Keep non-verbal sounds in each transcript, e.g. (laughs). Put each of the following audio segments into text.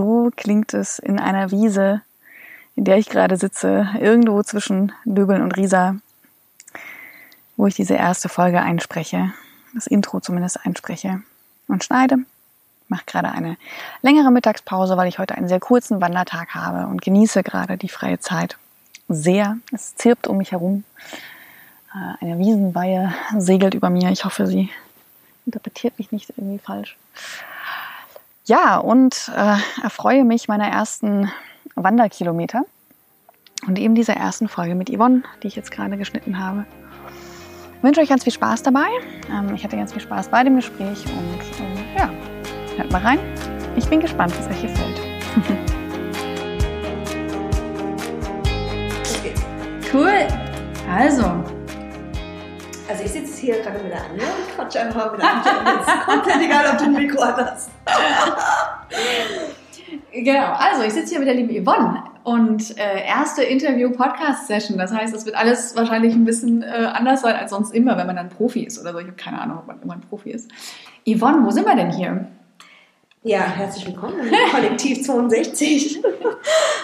So klingt es in einer Wiese, in der ich gerade sitze, irgendwo zwischen Döbeln und Riesa, wo ich diese erste Folge einspreche, das Intro zumindest einspreche und schneide. Ich mache gerade eine längere Mittagspause, weil ich heute einen sehr kurzen Wandertag habe und genieße gerade die freie Zeit sehr. Es zirpt um mich herum. Äh, eine Wiesenweihe segelt über mir. Ich hoffe, sie interpretiert mich nicht irgendwie falsch. Ja, und äh, erfreue mich meiner ersten Wanderkilometer und eben dieser ersten Folge mit Yvonne, die ich jetzt gerade geschnitten habe. Ich wünsche euch ganz viel Spaß dabei. Ähm, ich hatte ganz viel Spaß bei dem Gespräch und ähm, ja, hört mal rein. Ich bin gespannt, was euch gefällt. Okay. (laughs) Cool. Also, Also ich sitze hier gerade mit der Anja und quatsch einfach mit der Anja. Ist komplett egal, ob du ein Mikro hast. Genau, also ich sitze hier mit der lieben Yvonne und äh, erste Interview-Podcast-Session. Das heißt, es wird alles wahrscheinlich ein bisschen äh, anders sein als sonst immer, wenn man dann Profi ist oder so. Ich habe keine Ahnung, ob man immer ein Profi ist. Yvonne, wo sind wir denn hier? Ja, herzlich willkommen im Kollektiv 62.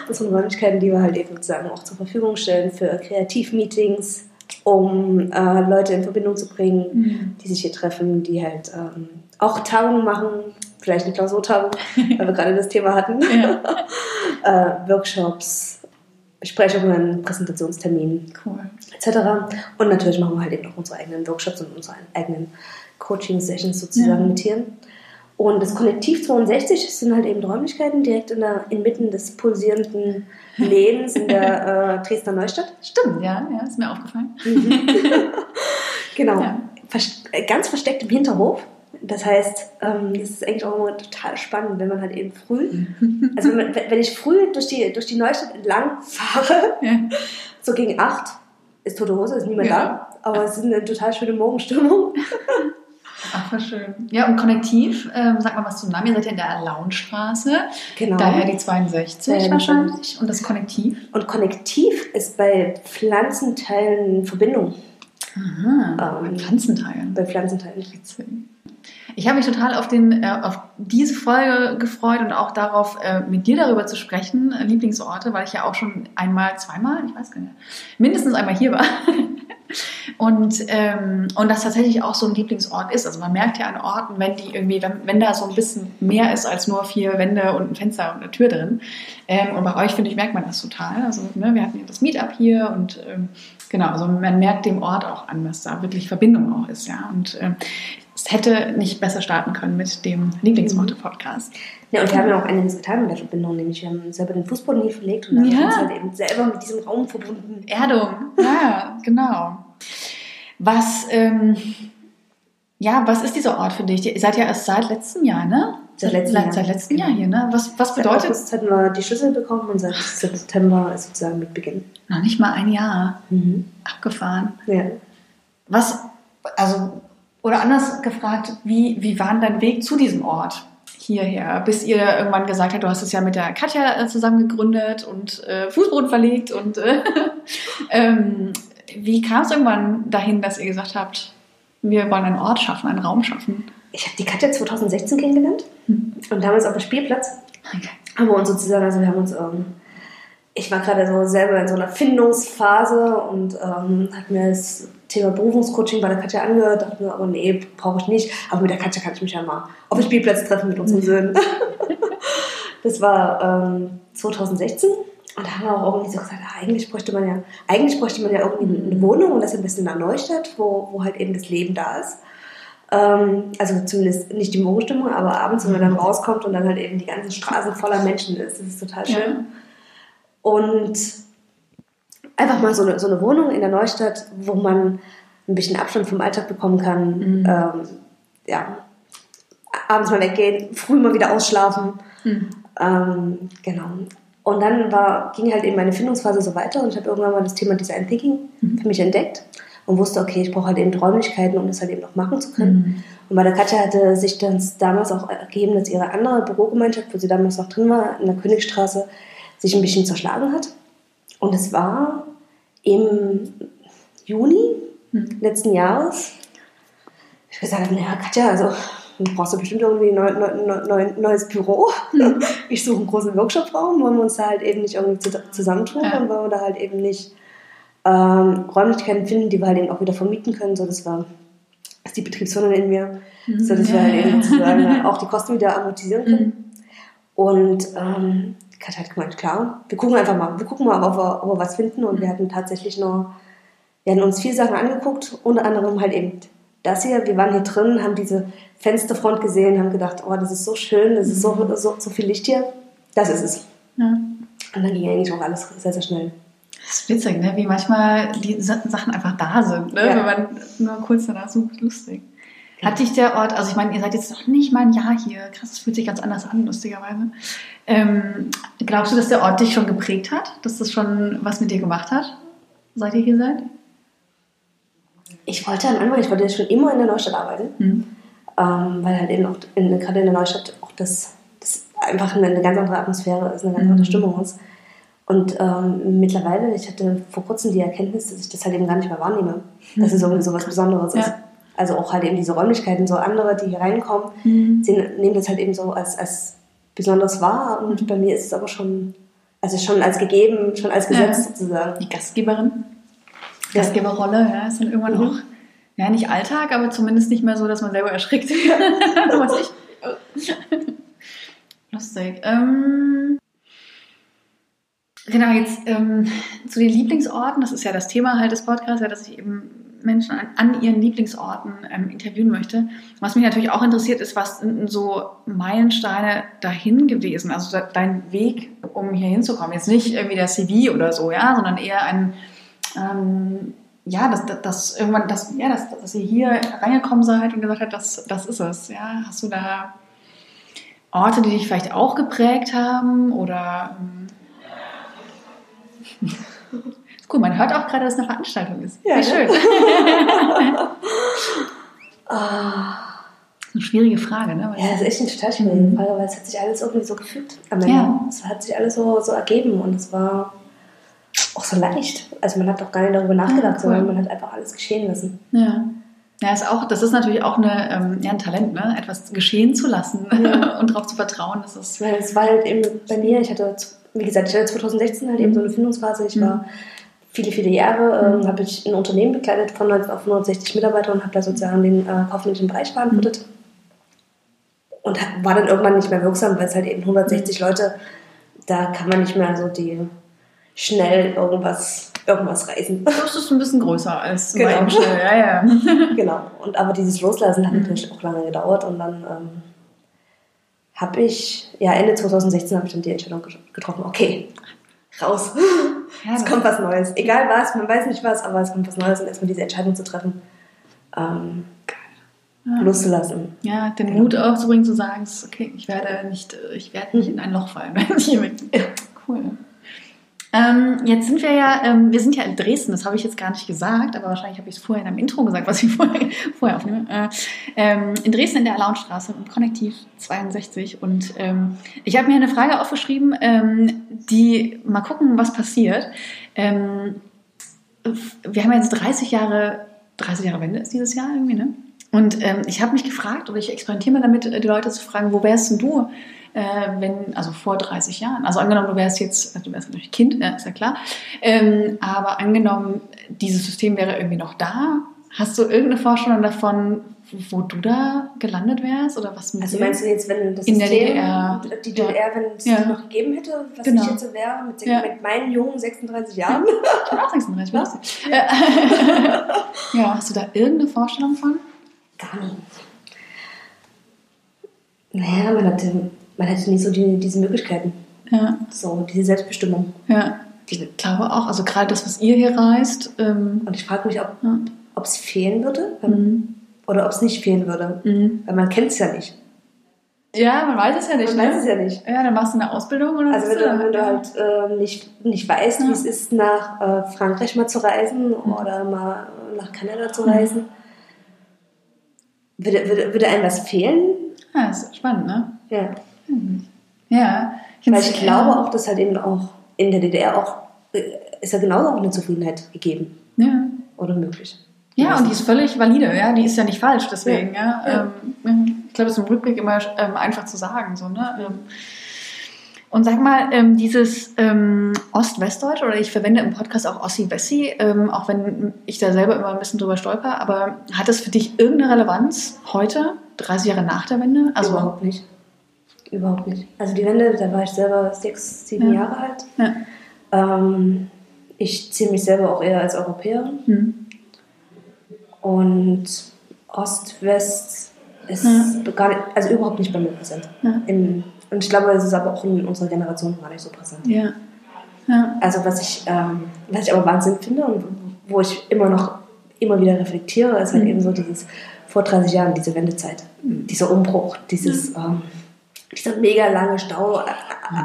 Das sind Räumlichkeiten, die wir halt eben sozusagen auch zur Verfügung stellen für Kreativmeetings, um äh, Leute in Verbindung zu bringen, die sich hier treffen, die halt ähm, auch Tagungen machen, vielleicht eine Klausurtagung, weil wir gerade das Thema hatten. Ja. (laughs) äh, Workshops, Besprechungen, Präsentationstermine Cool. etc. Und natürlich machen wir halt eben auch unsere eigenen Workshops und unsere eigenen Coaching-Sessions sozusagen Ja. mit hier. Und das Kollektiv 62 sind halt eben Räumlichkeiten direkt in der, inmitten des pulsierenden Lebens in der (laughs) äh, Dresdner Neustadt. Stimmt, ja, ja, ist mir aufgefallen. (laughs) Genau. Ja. Vers äh, ganz versteckt im Hinterhof. Das heißt, ähm, das ist eigentlich auch immer total spannend, wenn man halt eben früh, also wenn, man, wenn ich früh durch die, durch die Neustadt entlang fahre, (laughs) Ja. so gegen acht, ist tote Hose, ist niemand Ja. da, aber es ist eine total schöne Morgenstimmung. Ach, schön. Ja, und Konnektiv, ähm, sag mal was zum Namen. Ihr seid ja in der Launstraße, Genau. daher die 62 Daher die wahrscheinlich. Und das Konnektiv? Und Konnektiv ist bei Pflanzenteilen Verbindung. Aha, Ähm, mit Pflanzenteilen. Bei Pflanzenteilen. Witzig. Ich habe mich total auf, den, äh, auf diese Folge gefreut und auch darauf, äh, mit dir darüber zu sprechen, äh, Lieblingsorte, weil ich ja auch schon einmal, zweimal, ich weiß gar nicht, mindestens einmal hier war. (laughs) Und, ähm, und das tatsächlich auch so ein Lieblingsort ist. Also man merkt ja an Orten, wenn die irgendwie, wenn, wenn da so ein bisschen mehr ist als nur vier Wände und ein Fenster und eine Tür drin. Ähm, und bei euch, finde ich, merkt man das total. Also ne, wir hatten ja das Meetup hier und ähm, genau, also man merkt dem Ort auch an, dass da wirklich Verbindung auch ist, ja. Und ähm, es hätte nicht besser starten können mit dem Lieblingsorte-Podcast. Ja, und wir haben ja auch einiges getan mit der Verbindung, nämlich wir haben selber den Fußboden hier verlegt und dann Ja. haben wir uns halt eben selber mit diesem Raum verbunden. Erdung, ja, genau. Was, ähm, ja, was ist dieser Ort für dich? Ihr seid ja erst seit letztem Jahr, ne? Seit letztem Jahr. Seit letztem Jahr hier, ne? Was, was Seit bedeutet August hatten wir die Schlüssel bekommen und seit September ist sozusagen mit Beginn. noch nicht mal ein Jahr abgefahren? Ja. Was, also, oder anders gefragt, wie, wie war denn dein Weg zu diesem Ort hierher? Bis ihr irgendwann gesagt habt, du hast es ja mit der Katja äh, zusammen gegründet und äh, Fußboden verlegt und äh, (laughs) ähm, wie kam es irgendwann dahin, dass ihr gesagt habt, wir wollen einen Ort schaffen, einen Raum schaffen? Ich habe die Katja 2016 kennengelernt Hm. und damals auf dem Spielplatz Okay. haben wir uns sozusagen, also wir haben uns, ähm, ich war gerade so selber in so einer Findungsphase und ähm, hat mir das Thema Berufungscoaching bei der Katja angehört, dachte mir, aber nee, brauche ich nicht. Aber mit der Katja kann ich mich ja mal auf dem Spielplatz treffen mit unseren Söhnen. (laughs) das war ähm, 2016 und da haben wir auch irgendwie so gesagt, ah, eigentlich bräuchte man ja, eigentlich bräuchte man ja irgendwie eine Wohnung und das am besten in der Neustadt, wo, wo halt eben das Leben da ist. Ähm, also zumindest nicht die Morgenstimmung, aber abends, wenn man dann rauskommt und dann halt eben die ganzen Straßen voller Menschen ist, das ist total schön. Ja. Und einfach mal so eine, so eine Wohnung in der Neustadt, wo man ein bisschen Abstand vom Alltag bekommen kann, Mhm. ähm, ja, abends mal weggehen, früh mal wieder ausschlafen. Mhm. Ähm, genau. Und dann war, ging halt eben meine Findungsphase so weiter und ich habe irgendwann mal das Thema Design Thinking Mhm. für mich entdeckt und wusste, okay, ich brauche halt eben Räumlichkeiten, um das halt eben noch machen zu können. Mhm. Und bei der Katja hatte sich dann damals auch ergeben, dass ihre andere Bürogemeinschaft, wo sie damals noch drin war, in der Königstraße, sich ein bisschen zerschlagen hat. Und es war im Juni Mhm. letzten Jahres. Ich gesagt habe, naja, Katja, also du brauchst du bestimmt irgendwie ein neu, neu, neu, neues Büro. Mhm. (laughs) Ich suche einen großen Workshopraum, wollen wir uns da halt eben nicht irgendwie zu- zusammentun Ja. und wollen wir da halt eben nicht ähm, Räumlichkeiten finden, die wir halt eben auch wieder vermieten können. So, das war das ist die Betriebswirtin in mir, so dass wir halt eben sozusagen (laughs) auch die Kosten wieder amortisieren können. Mhm. Und ähm, Katja hat gemeint, klar, wir gucken einfach mal, wir gucken mal, ob wir, ob wir was finden. Und Mhm. wir hatten tatsächlich noch, wir hatten uns viele Sachen angeguckt, unter anderem halt eben das hier. Wir waren hier drin, haben diese Fensterfront gesehen, haben gedacht, oh, das ist so schön, das ist so, Mhm. so, so viel Licht hier. Das ist es. Ja. Und dann ging eigentlich auch alles sehr, sehr schnell. Das ist witzig, ne? wie manchmal die Sa- Sachen einfach da sind, ne? Ja. wenn man nur kurz danach sucht. Lustig. Hat dich der Ort, also ich meine, ihr seid jetzt noch nicht mal ein Jahr hier, krass, das fühlt sich ganz anders an, lustigerweise. Ähm, glaubst du, dass der Ort dich schon geprägt hat? Dass das schon was mit dir gemacht hat, seit ihr hier seid? Ich wollte am Anfang, ich wollte schon immer in der Neustadt arbeiten. Hm. ähm, weil halt eben auch in, gerade in der Neustadt auch das, das einfach eine, eine ganz andere Atmosphäre ist, eine ganz Mhm. andere Stimmung ist. Und ähm, mittlerweile, ich hatte vor kurzem die Erkenntnis, dass ich das halt eben gar nicht mehr wahrnehme, dass es irgendwie so was Besonderes ist. Ja. Also auch halt eben diese Räumlichkeiten, so andere, die hier reinkommen, Mhm. sie nehmen das halt eben so als, als besonders wahr. Und bei mir ist es aber schon, also schon als gegeben, schon als Gesetz Ja. sozusagen. Die Gastgeberin. Gastgeberrolle, ja, ist dann irgendwann Mhm. auch, ja, nicht Alltag, aber zumindest nicht mehr so, dass man selber erschrickt. (laughs) Was ich. (laughs) Lustig. Ähm, genau, jetzt ähm, zu den Lieblingsorten. Das ist ja das Thema halt des Podcasts, ja, dass ich eben Menschen an, an ihren Lieblingsorten ähm, interviewen möchte. Was mich natürlich auch interessiert, ist, was sind denn so Meilensteine dahin gewesen? Also de- dein Weg, um hier hinzukommen. Jetzt nicht irgendwie der CV oder so, ja, sondern eher ein, ähm, ja, dass, dass, irgendwann, dass, ja, dass, dass ihr hier reingekommen seid und gesagt habt, das, das ist es. Ja, hast du da Orte, die dich vielleicht auch geprägt haben oder ähm, ist (laughs) cool, man hört auch gerade, dass es eine Veranstaltung ist. Ja, Wie ne? schön. (laughs) Ah. Eine schwierige Frage, ne? Weil- Ja, das ist echt eine total schwierige Mhm. Frage, weil es hat sich alles irgendwie so gefügt am Ende. Ja. Es hat sich alles so, so ergeben und es war auch so leicht. Also man hat auch gar nicht darüber nachgedacht, cool. sondern man hat einfach alles geschehen lassen. Ja. Ja, ist auch, das ist natürlich auch eine, ähm, ja, ein Talent, ne? etwas geschehen zu lassen (laughs) Ja. und darauf zu vertrauen. Das ist, Ich meine, es war halt eben bei mir, ich hatte, wie gesagt, ich hatte 2016 halt eben so eine Findungsphase. Ich Mhm. war viele, viele Jahre, ähm, Mhm. habe ich ein Unternehmen begleitet von 19 auf 160 Mitarbeiter und habe da sozusagen den äh, kaufmännischen Bereich verantwortet. Und hab- war dann irgendwann nicht mehr wirksam, weil es halt eben 160 Leute, da kann man nicht mehr so die schnell irgendwas, irgendwas reißen. das ist ein bisschen größer als (laughs) Genau. mein Stelle. Ja, ja. (laughs) (laughs) genau. Und aber dieses Loslassen hat Mhm. natürlich auch lange gedauert und dann ähm, habe ich, ja Ende 2016 habe ich dann die Entscheidung ge- getroffen, okay, raus. ja es kommt was Neues. Egal was, man weiß nicht was, aber es kommt was Neues und erstmal diese Entscheidung zu treffen, ähm, ja. loszulassen. Ja, den Genau. Mut aufzubringen, zu sagen, okay, ich werde nicht, ich werde nicht in ein Loch fallen, wenn ich hier bin. Cool. Ähm, jetzt sind wir ja, ähm, wir sind ja in Dresden, das habe ich jetzt gar nicht gesagt, aber wahrscheinlich habe ich es vorher in einem Intro gesagt, was ich (laughs) vorher, vorher aufnehme. Äh, ähm, in Dresden in der Alaunstraße im Konnektiv 62 und ähm, ich habe mir eine Frage aufgeschrieben, ähm, die mal gucken, was passiert. Ähm, wir haben jetzt 30 Jahre, 30 Jahre Wende ist dieses Jahr irgendwie, ne? Und ähm, ich habe mich gefragt, oder ich experimentiere mal damit, äh, die Leute zu fragen, wo wärst denn du, äh, wenn, also vor 30 Jahren? Also angenommen, du wärst jetzt, also du wärst natürlich Kind, ja, ist ja klar, ähm, aber angenommen, dieses System wäre irgendwie noch da, hast du irgendeine Vorstellung davon, wo du da gelandet wärst oder was mit Also meinst du jetzt, wenn das In der System, DDR, die ja. DDR, wenn es Ja. die noch gegeben hätte, was Genau. ich jetzt so wäre, mit, Ja. mit meinen jungen 36 Jahren? Ich bin auch 36, was? Äh, ja, hast du da irgendeine Vorstellung von? Gar nicht. Naja, man hatte, man hatte nie so die, diese Möglichkeiten. Ja, So, diese Selbstbestimmung. ja. Ich glaube auch, also gerade das, was ihr hier reist, ähm, Und ich frage mich, ob ja. es fehlen würde. Mhm. oder ob es nicht fehlen würde. Mhm. Weil man kennt es ja nicht. Ja, man weiß es ja nicht. Man ne? weiß es ja nicht. Ja, dann machst du eine Ausbildung oder Also wenn bist du, wenn du halt äh, nicht, nicht weißt, Ja. wie es ist, nach äh, Frankreich mal zu reisen oder mal nach Kanada zu reisen, würde, würde, würde einem was fehlen? Ja, das ist spannend, ne? Ja. Ja. Weil find's- ich glaube auch, dass halt eben auch in der DDR auch, äh, ist ja genauso auch eine Zufriedenheit gegeben Ja. oder möglich. Ja, und die ist völlig valide, ja, die ist ja nicht falsch, deswegen, ja. Ja. Ähm, ich glaube, es ist im Rückblick immer ähm, einfach zu sagen, so, ne? Ähm, und sag mal, ähm, dieses ähm, Ost-Westdeutsch, oder ich verwende im Podcast auch Ossi-Wessi, ähm, auch wenn ich da selber immer ein bisschen drüber stolper, aber hat das für dich irgendeine Relevanz heute, 30 Jahre nach der Wende? Also, Überhaupt nicht. Überhaupt nicht. Also die Wende, da war ich selber sechs, sieben Ja. Jahre alt. Ja. Ähm, ich ziehe mich selber auch eher als Europäerin. Hm. Und Ost, West ist Ja. gar nicht, also überhaupt nicht bei mir präsent. Ja. Und ich glaube, es ist aber auch in unserer Generation gar nicht so präsent. Ja. Ja. Also was ich, ähm, was ich aber Wahnsinn finde und wo ich immer noch immer wieder reflektiere, ist halt Mhm. eben so dieses vor 30 Jahren, diese Wendezeit, dieser Umbruch, dieses ähm, dieser mega lange Stau, äh,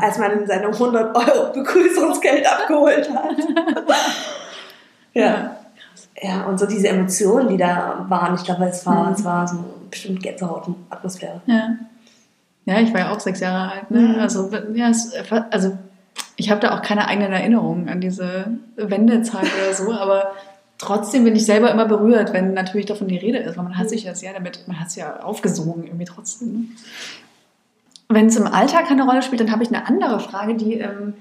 als man seine 100 Euro Begrüßungsgeld abgeholt hat. (laughs) ja. Ja, und so diese Emotionen, die da waren, ich glaube, es war, Mhm. es war so bestimmt Gänsehaut-Atmosphäre. Ja. Ja, ich war ja auch sechs Jahre alt. Ne? Mhm. Also, ja, es, also ich habe da auch keine eigenen Erinnerungen an diese Wendezeit oder so, (laughs) aber trotzdem bin ich selber immer berührt, wenn natürlich davon die Rede ist, weil man hat sich das ja damit, man hat es ja aufgesogen irgendwie trotzdem. Ne? Wenn es im Alltag keine Rolle spielt, dann habe ich eine andere Frage, die ähm,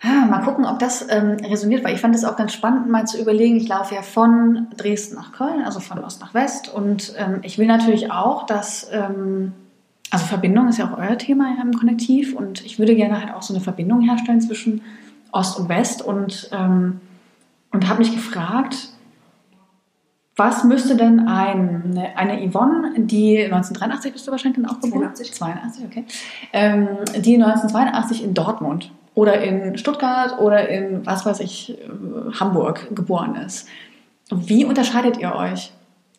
ah, mal gucken, ob das ähm, resoniert, weil ich fand es auch ganz spannend, mal zu überlegen. Ich laufe ja von Dresden nach Köln, also von Ost nach West, und ähm, ich will natürlich auch, dass ähm, also Verbindung ist ja auch euer Thema ja im Konnektiv und ich würde gerne halt auch so eine Verbindung herstellen zwischen Ost und West und, ähm, und habe mich gefragt, was müsste denn ein, eine Yvonne, die 1983 bist du wahrscheinlich dann auch geboren? 82. 82, okay. Ähm, die 1982 in Dortmund oder in Stuttgart oder in, was weiß ich, äh, Hamburg geboren ist. Wie unterscheidet ihr euch?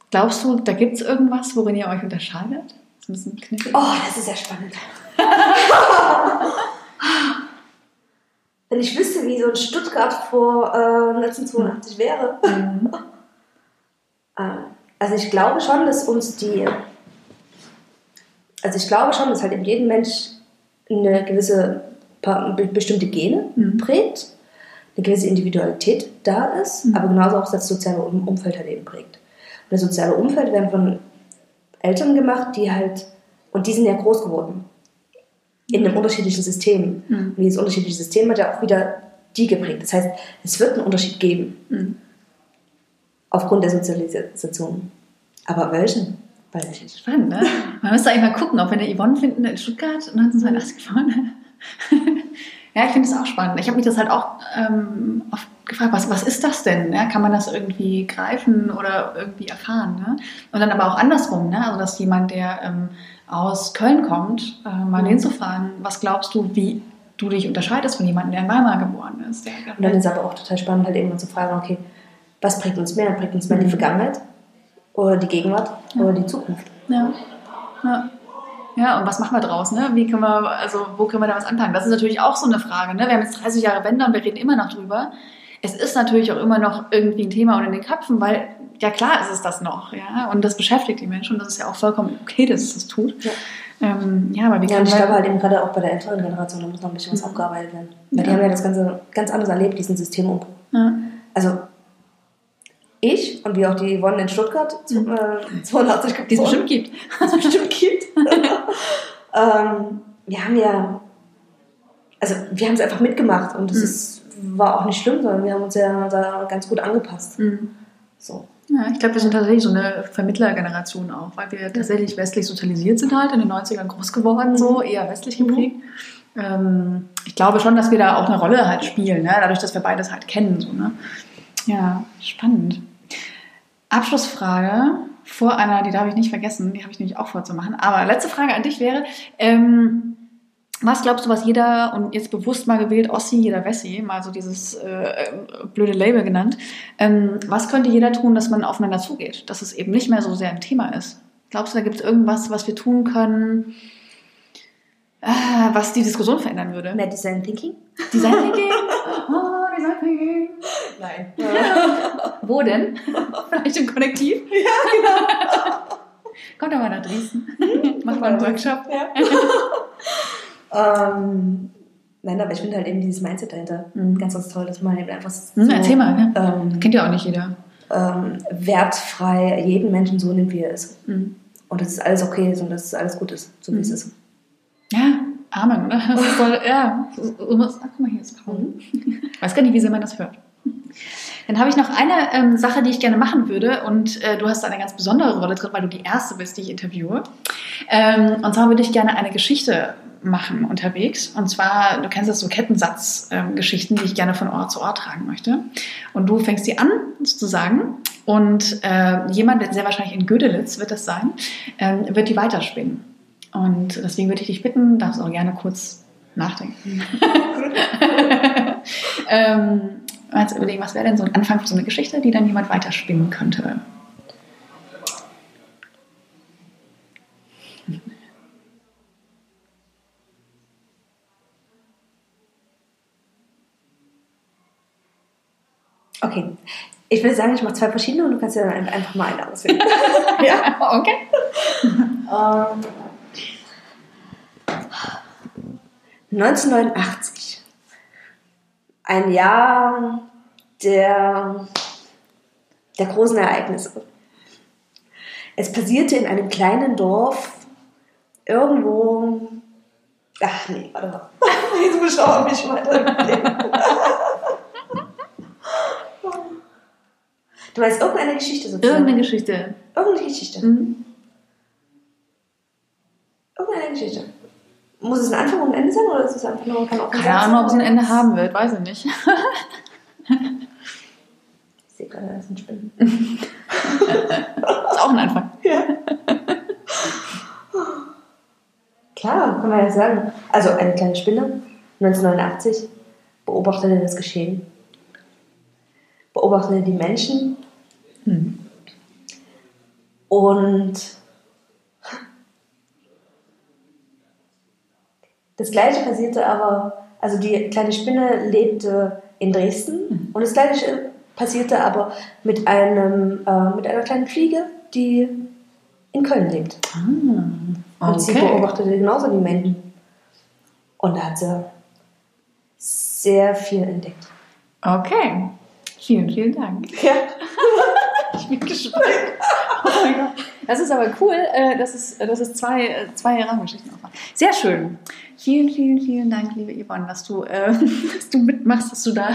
Glaubst du, da gibt es irgendwas, worin ihr euch unterscheidet? Ein bisschen knifflig. Oh, das ist ja spannend. Wenn ich wüsste, wie so ein Stuttgart vor äh, 1982 wäre. Mhm. (laughs) Äh, Also ich glaube schon, dass uns die, also ich glaube schon, dass halt in jedem Mensch eine gewisse bestimmte Gene Mhm. prägt, eine gewisse Individualität da ist, Mhm. aber genauso auch das soziale Um- Umfeld halt eben prägt. Und das soziale Umfeld werden von Eltern gemacht, die halt, und die sind ja groß geworden in einem unterschiedlichen System. Mhm. Und dieses unterschiedliche System hat ja auch wieder die geprägt. Das heißt, es wird einen Unterschied geben Mhm. aufgrund der Sozialisation. Aber welchen? Weiß ich nicht. Spannend, ne? Man müsste eigentlich mal gucken, ob wir eine Yvonne finden in Stuttgart 1982 geboren. (laughs) ja, ich finde es auch spannend. Ich habe mich das halt auch ähm, oft gefragt, was, was ist das denn? Ja, kann man das irgendwie greifen oder irgendwie erfahren? Ne? Und dann aber auch andersrum, ne? also dass jemand, der ähm, aus Köln kommt, äh, mal zu fragen, was glaubst du, wie du dich unterscheidest von jemandem, der in Weimar geboren ist? Der Und dann ist aber auch total spannend, halt eben zu fragen, okay, was prägt uns mehr? Prägt uns mehr die Mhm. Vergangenheit oder die Gegenwart oder die Zukunft? Ja. ja. Ja, und was machen wir draus? Ne? Wie können wir, also wo können wir da was anfangen? Das ist natürlich auch so eine Frage. Ne? Wir haben jetzt 30 Jahre Wende und wir reden immer noch drüber. Es ist natürlich auch immer noch irgendwie ein Thema unter den Köpfen, weil ja klar ist es das noch, ja. Und das beschäftigt die Menschen und das ist ja auch vollkommen okay, dass es das tut. Ja. Ähm, ja, aber wie Ja, und ich glaube halt eben gerade auch bei der älteren Generation, da muss noch ein bisschen was Mhm. aufgearbeitet werden. Weil die Ja. haben ja das Ganze ganz anders erlebt, diesen Systemumbruch. ja. Also ich und wie auch die Yvonne in Stuttgart, zu- Mhm. äh, (laughs) 82 die es geboren, bestimmt gibt. es bestimmt gibt. (laughs) ähm, wir haben ja, also wir haben es einfach mitgemacht und es Mhm. war auch nicht schlimm, sondern wir haben uns ja da ganz gut angepasst. Mhm. So. Ja, ich glaube, wir sind tatsächlich so eine Vermittlergeneration auch, weil wir tatsächlich westlich sozialisiert sind halt, in den 90ern groß geworden, so eher westlich Mhm. geprägt. Ähm, ich glaube schon, dass wir da auch eine Rolle halt spielen, ne? dadurch, dass wir beides halt kennen. So, ne? Ja, spannend. Abschlussfrage vor einer, die darf ich nicht vergessen, die habe ich nämlich auch vorzumachen. Aber letzte Frage an dich wäre, ähm, was glaubst du, was jeder, und jetzt bewusst mal gewählt, Ossi, jeder Wessi, mal so dieses äh, blöde Label genannt, ähm, was könnte jeder tun, dass man aufeinander zugeht, dass es eben nicht mehr so sehr ein Thema ist? Glaubst du, da gibt es irgendwas, was wir tun können, äh, was die Diskussion verändern würde? Mehr Design Thinking? Design Thinking? oh, (laughs) Design Thinking. Nein. (laughs) Wo denn? Vielleicht im Kollektiv? (laughs) Ja, genau. Kommt doch mal nach Dresden. Macht mal einen Workshop. Ja. ähm, nein, aber ich finde halt eben dieses Mindset dahinter Mhm. ganz, ganz toll, dass man eben einfach so, Hm, erzähl mal, ne? ähm, Kennt ja auch nicht jeder. ähm, wertfrei jeden Menschen so nimmt, wie er ist. Mhm. Und dass es alles okay ist und dass es alles gut ist, so wie es ist. Ja, Amen, oder? Voll, ja. Ach, guck mal, hier ist Paul. Weiß gar nicht, wie sehr man das hört. Dann habe ich noch eine ähm, Sache, die ich gerne machen würde. Und äh, du hast da eine ganz besondere Rolle drin, weil du die Erste bist, die ich interviewe. Ähm, und zwar würde ich gerne eine Geschichte machen unterwegs. Und zwar, du kennst das so Kettensatzgeschichten, die ich gerne von Ort zu Ort tragen möchte. Und du fängst die an, sozusagen. Und äh, jemand, sehr wahrscheinlich in Gödelitz wird das sein, ähm, wird die weiterspinnen. Und deswegen würde ich dich bitten, darfst auch gerne kurz nachdenken. (laughs) ähm, mal zu überlegen, was wäre denn so ein Anfang für so eine Geschichte, die dann jemand weiterspinnen könnte? Okay. Ich würde sagen, ich mache zwei verschiedene und du kannst ja dann einfach mal eine auswählen. (laughs) ja? Okay. Ähm, 1989. Ein Jahr der, der großen Ereignisse. Es passierte in einem kleinen Dorf irgendwo. Ach nee, warte mal. (laughs) Jetzt muss ich mich weiter. Du weißt irgendeine Geschichte sozusagen. Irgendeine Geschichte. Irgendeine Geschichte. Mhm. Irgendeine Geschichte. Muss es ein Anfang und ein Ende sein oder ist es einfach nur kann auch ein Keine Ahnung, ob es ein? Ende haben wird, weiß ich nicht. (laughs) Ich sehe gerade, das sind Spinnen. Ist auch ein Anfang. (laughs) Klar, kann man ja sagen. Also eine kleine Spinne, 1989, beobachtete das Geschehen. Beobachtete die Menschen Hm. und das Gleiche passierte aber, also die kleine Spinne lebte in Dresden und das Gleiche passierte aber mit, einem, äh, mit einer kleinen Fliege, die in Köln lebt. Ah, Und sie okay. beobachtete genauso die Menschen. Und da hat sie sehr viel entdeckt. Okay. Vielen, vielen Dank. Ja. (laughs) Ich bin gespannt. Oh mein Gott. Das ist aber cool, äh, dass es, dass es zwei, äh, zwei Rahmengeschichten auch waren. Sehr schön. Vielen, vielen, vielen Dank, liebe Yvonne, dass du, äh, (laughs) dass du mitmachst, dass du da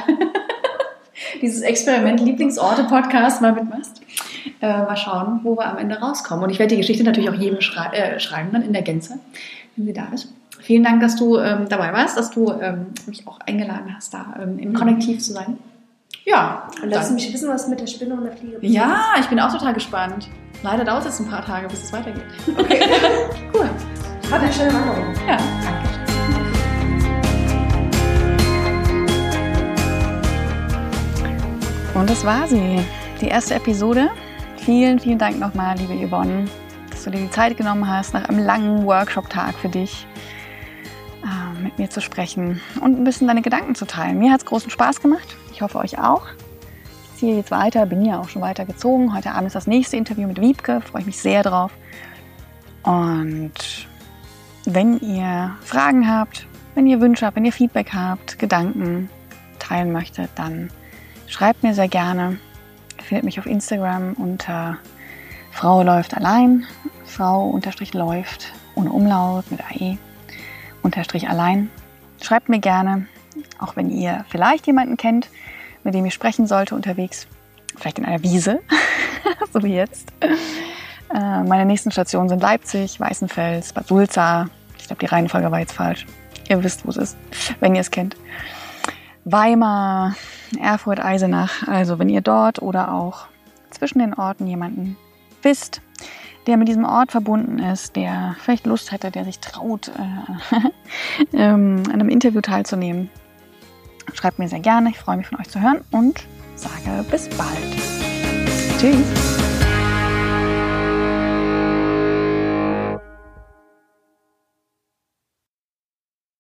(laughs) dieses Experiment Lieblingsorte-Podcast mal mitmachst. Äh, mal schauen, wo wir am Ende rauskommen. Und ich werde die Geschichte natürlich auch jedem schrei äh, schreiben, dann in der Gänze, wenn sie da ist. Vielen Dank, dass du ähm, dabei warst, dass du ähm, mich auch eingeladen hast, da ähm, im Konnektiv zu sein. Ja, Und lass mich wissen, was mit der Spinne und der Fliege passiert. ja, ich bin auch total gespannt. Leider dauert es ein paar Tage, bis es weitergeht. Okay. (laughs) Cool. Hat eine schöne Wanderung. Ja, danke. Und das war sie, die erste Episode. Vielen, vielen Dank nochmal, liebe Yvonne, dass du dir die Zeit genommen hast, nach einem langen Workshop-Tag für dich äh, mit mir zu sprechen und ein bisschen deine Gedanken zu teilen. Mir hat es großen Spaß gemacht. Ich hoffe, euch auch. Ich ziehe jetzt weiter, bin ja auch schon weiter gezogen. Heute Abend ist das nächste Interview mit Wiebke, freue ich mich sehr drauf. Und wenn ihr Fragen habt, wenn ihr Wünsche habt, wenn ihr Feedback habt, Gedanken teilen möchtet, dann schreibt mir sehr gerne. Ihr findet mich auf Instagram unter Frau läuft allein, Frau unterstrich läuft ohne Umlaut mit AE unterstrich allein. Schreibt mir gerne, auch wenn ihr vielleicht jemanden kennt, mit dem ich sprechen sollte unterwegs, vielleicht in einer Wiese, (laughs) so wie jetzt. Äh, Meine nächsten Stationen sind Leipzig, Weißenfels, Bad Sulza. Ich glaube, die Reihenfolge war jetzt falsch. Ihr wisst, wo es ist, wenn ihr es kennt. Weimar, Erfurt, Eisenach. Also wenn ihr dort oder auch zwischen den Orten jemanden wisst, der mit diesem Ort verbunden ist, der vielleicht Lust hätte, der sich traut, äh, (laughs) ähm, an einem Interview teilzunehmen, schreibt mir sehr gerne. Ich freue mich von euch zu hören und sage bis bald. Tschüss.